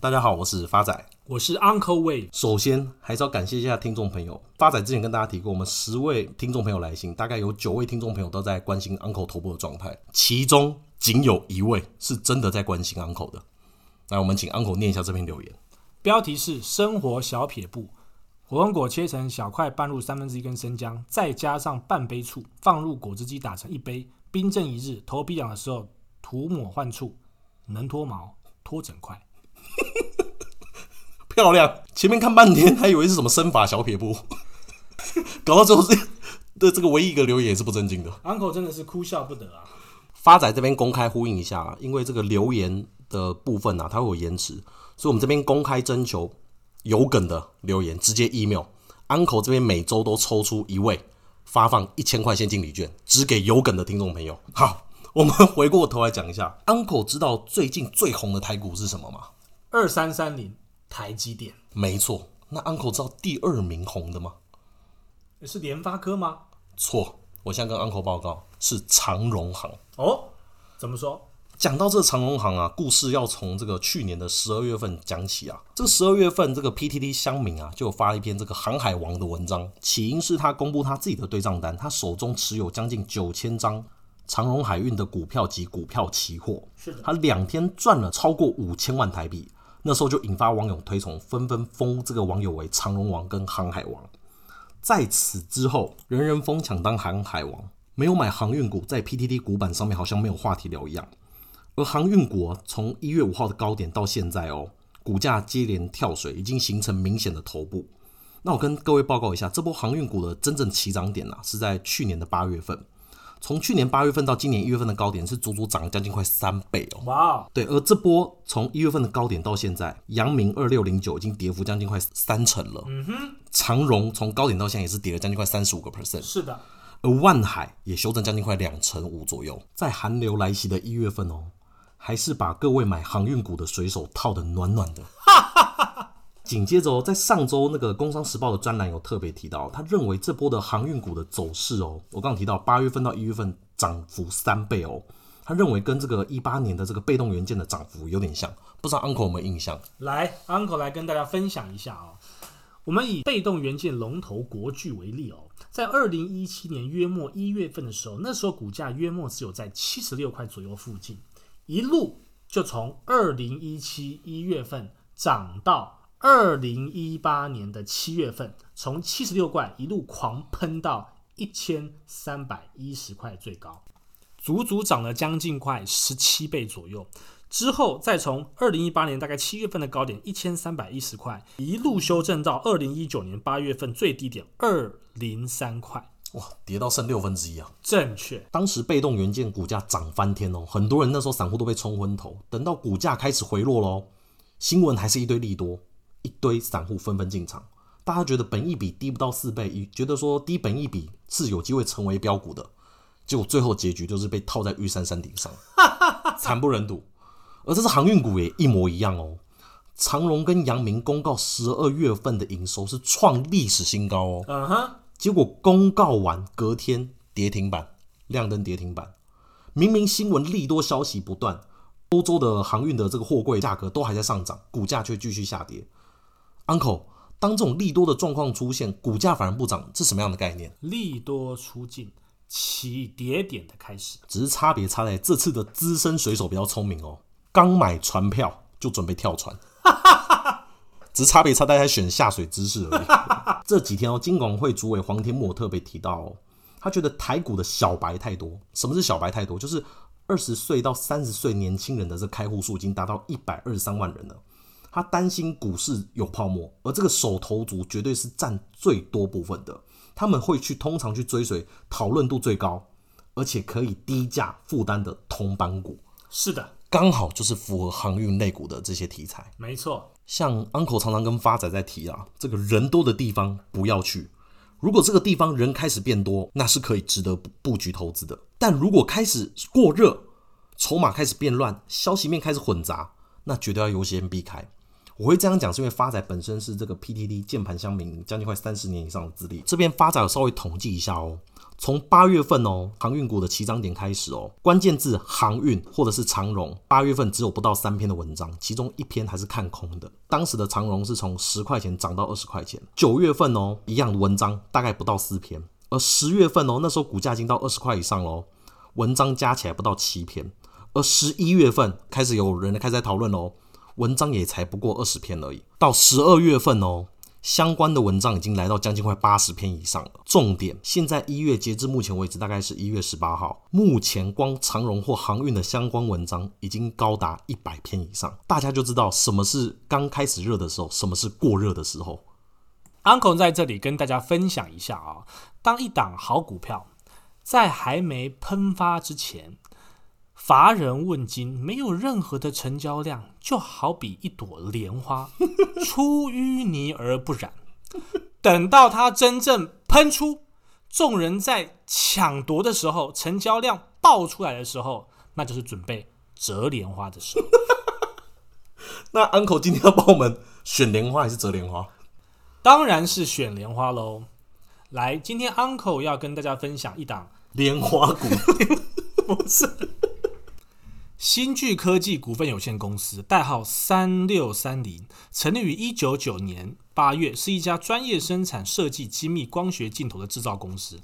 大家好，我是发仔，我是 Uncle Wave。首先还是要感谢一下听众朋友。发仔之前跟大家提过，我们十位听众朋友来信，大概有九位听众朋友都在关心 Uncle 头部的状态，其中仅有一位是真的在关心 Uncle 的。来，我们请 Uncle 念一下这篇留言。标题是“生活小撇步”，火龙果切成小块，拌入三分之一根生姜，再加上半杯醋，放入果汁机打成一杯，冰镇一日。头皮痒的时候涂抹患处，能脱毛脱整块。漂亮！前面看半天还以为是什么身法小撇步，搞到最后这的这个唯一一个留言也是不正经的。Uncle 真的是哭笑不得啊！发仔这边公开呼应一下，因为这个留言的部分啊，它会有延迟，所以我们这边公开征求有梗的留言，直接 email。Uncle 这边每周都抽出一位，发放一千块现金礼券，只给有梗的听众朋友。好，我们回过头来讲一下，Uncle 知道最近最红的台股是什么吗？二三三零台积电，没错。那 Uncle 知道第二名红的吗？是联发科吗？错，我现在跟 Uncle 报告是长荣行。哦，怎么说？讲到这个长荣行啊，故事要从这个去年的十二月份讲起啊。这十二月份，这个 PTT 乡民啊，就有发了一篇这个航海王的文章，起因是他公布他自己的对账单，他手中持有将近九千张长荣海运的股票及股票期货，是的，他两天赚了超过五千万台币。那时候就引发网友推崇，纷纷封这个网友为“长荣王”跟“航海王”。在此之后，人人疯抢当航海王，没有买航运股，在 PTT 股板上面好像没有话题聊一样。而航运股从一月五号的高点到现在哦，股价接连跳水，已经形成明显的头部。那我跟各位报告一下，这波航运股的真正起涨点啊，是在去年的八月份。从去年八月份到今年一月份的高点是足足涨了将近快三倍哦！哇.对，而这波从一月份的高点到现在，阳明二六零九已经跌幅将近快三成了。嗯哼，长荣从高点到现在也是跌了将近快三十五个 percent。是的，而万海也修正将近快两成五左右。在寒流来袭的一月份哦，还是把各位买航运股的水手套得暖暖的。紧接着哦，在上周那个《工商时报》的专栏有特别提到，他认为这波的航运股的走势哦，我刚刚提到八月份到一月份涨幅三倍哦，他认为跟这个一八年的这个被动元件的涨幅有点像，不知道 Uncle 有没有印象？来，Uncle 来跟大家分享一下哦。我们以被动元件龙头国巨为例哦，在二零一七年约莫一月份的时候，那时候股价约莫只有在七十六块左右附近，一路就从二零一七一月份涨到。二零一八年的七月份，从七十六块一路狂喷到一千三百一十块最高，足足涨了将近快十七倍左右。之后再从二零一八年大概七月份的高点一千三百一十块，一路修正到二零一九年八月份最低点二零三块，哇，跌到剩六分之一啊！正确，当时被动元件股价涨翻天哦，很多人那时候散户都被冲昏头。等到股价开始回落喽，新闻还是一堆利多。一堆散户纷纷进场，大家觉得本益比低不到四倍，觉得说低本益比是有机会成为标股的，结果最后结局就是被套在玉山山顶上，惨不忍睹。而这是航运股也一模一样哦，长荣跟阳明公告十二月份的营收是创历史新高哦，嗯哼，结果公告完隔天跌停板，亮灯跌停板，明明新闻利多消息不断，欧洲的航运的这个货柜价格都还在上涨，股价却继续下跌。Uncle，当这种利多的状况出现，股价反而不涨，是什么样的概念？利多出尽，起跌点的开始，只是差别差在这次的资深水手比较聪明哦，刚买船票就准备跳船，只是差别差在他选下水姿势而已。这几天哦，金管会主委黄天牧特别提到哦，他觉得台股的小白太多。什么是小白太多？就是二十岁到三十岁年轻人的这开户数已经达到一百二十三万人了。他担心股市有泡沫，而这个手头族绝对是占最多部分的。他们会去通常去追随讨论度最高，而且可以低价负担的铜板股。是的，刚好就是符合航运类股的这些题材。没错，像 Uncle 常常跟发仔在提啊，这个人多的地方不要去。如果这个地方人开始变多，那是可以值得布局投资的。但如果开始过热，筹码开始变乱，消息面开始混杂，那绝对要优先避开。我会这样讲，是因为发仔本身是这个 PTT 键盘乡民，将近快三十年以上的资历。这边发仔有稍微统计一下哦。从八月份哦，航运股的起涨点开始哦，关键字航运或者是长荣，八月份只有不到三篇的文章，其中一篇还是看空的。当时的长荣是从十块钱涨到二十块钱。九月份哦，一样的文章大概不到四篇，而十月份哦，那时候股价已经到二十块以上喽，文章加起来不到七篇。而十一月份开始有人开始在讨论喽，文章也才不过二十篇而已。到十二月份哦。相关的文章已经来到将近快八十篇以上了。重点，现在一月截至目前为止，大概是一月十八号，目前光长荣或航运的相关文章已经高达一百篇以上。大家就知道什么是刚开始热的时候，什么是过热的时候。Uncle 在这里跟大家分享一下啊，当一档好股票在还没喷发之前。乏人问津，没有任何的成交量，就好比一朵莲花，出淤泥而不染。等到它真正喷出，众人在抢夺的时候，成交量爆出来的时候，那就是准备折莲花的时候。那 Uncle 今天要帮我们选莲花还是折莲花？当然是选莲花喽。来，今天 Uncle 要跟大家分享一档莲花股，不是。新巨科技股份有限公司，代号三六三零，成立于一九九年八月，是一家专业生产设计精密光学镜头的制造公司。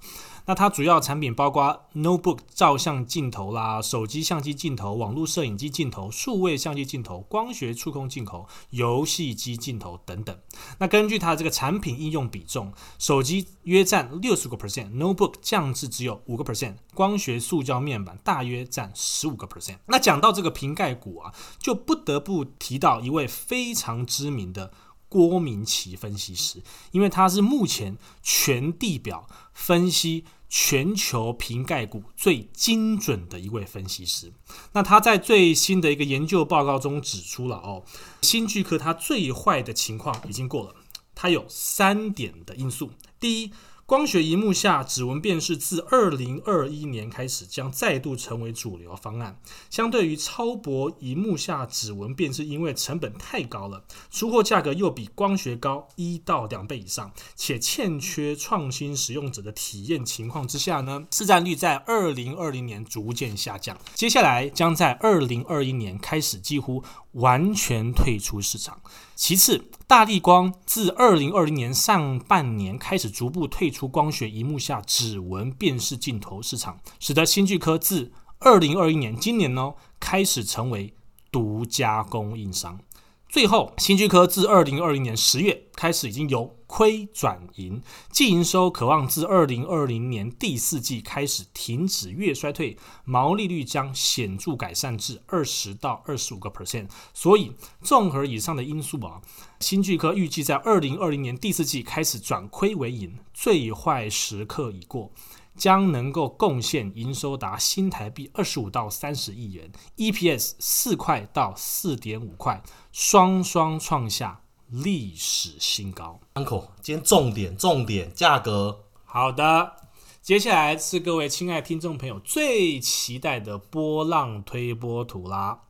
那它主要产品包括 notebook 照相镜头啦、手机相机镜头、网络摄影机镜头、数位相机镜头、光学触控镜头、游戏机镜头等等。那根据它这个产品应用比重，手机约占六十个 percent，notebook 降至只有五个 percent，光学塑胶面板大约占十五个 percent。那讲到这个瓶盖股啊，就不得不提到一位非常知名的。郭明奇分析师，因为他是目前全地表分析全球瓶盖股最精准的一位分析师。那他在最新的一个研究报告中指出了哦，新巨科它最坏的情况已经过了，它有三点的因素。第一。光学荧幕下指纹辨识自二零二一年开始将再度成为主流方案。相对于超薄荧幕下指纹辨识，因为成本太高了，出货价格又比光学高一到两倍以上，且欠缺创新使用者的体验情况之下呢，市占率在二零二零年逐渐下降。接下来将在二零二一年开始几乎完全退出市场。其次，大力光自二零二零年上半年开始逐步退出光学荧幕下指纹辨识镜头市场，使得新巨科自二零二一年今年呢开始成为独家供应商。最后，新巨科自二零二零年十月开始已经有亏转盈，净营收可望自二零二零年第四季开始停止月衰退，毛利率将显著改善至二十到二十五个 percent。所以，综合以上的因素啊，新巨科预计在二零二零年第四季开始转亏为盈，最坏时刻已过。将能够贡献营收达新台币二十五到三十亿元，EPS 四块到四点五块，双双创下历史新高。Uncle，今天重点重点价格。好的，接下来是各位亲爱听众朋友最期待的波浪推波图啦。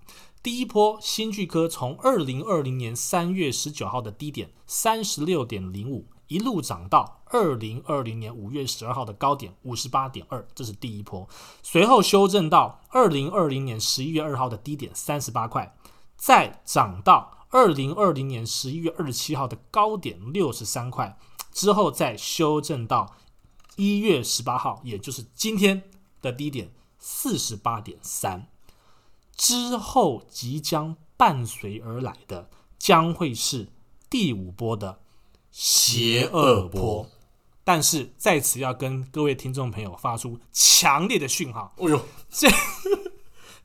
第一波，新巨科从二零二零年三月十九号的低点三十六点零五。一路涨到二零二零年五月十二号的高点五十八点二，这是第一波。随后修正到二零二零年十一月二号的低点三十八块，再涨到二零二零年十一月二十七号的高点六十三块，之后再修正到一月十八号，也就是今天的低点四十八点三。之后即将伴随而来的将会是第五波的。邪恶波，但是在此要跟各位听众朋友发出强烈的讯号。哎呦，这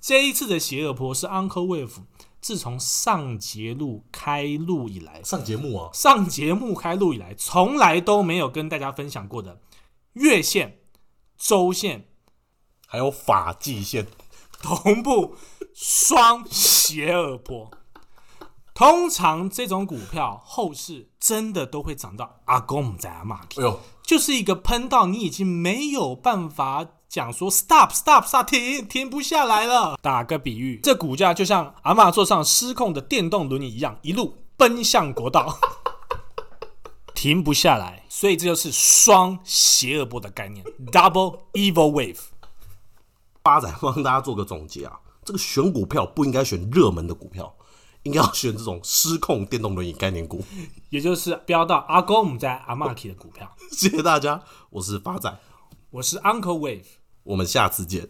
这一次的邪恶波是 Uncle Wave 自从上节目开录以来，上节目啊，上节目开录以来，从来都没有跟大家分享过的月线、周线，还有发际线。同步双斜恶波。通常这种股票后市真的都会涨到阿公在阿妈，哎呦，就是一个喷到你已经没有办法讲说 stop stop stop 停停不下来了。打个比喻，这股价就像阿妈坐上失控的电动轮椅一样，一路奔向国道，停不下来。所以这就是双邪恶波的概念，Double Evil Wave。八仔帮大家做个总结啊，这个选股票不应该选热门的股票，应该要选这种失控电动轮椅概念股，也就是飙到阿公我们在阿玛 k 的股票。谢谢大家，我是发仔，我是 Uncle Wave，我们下次见。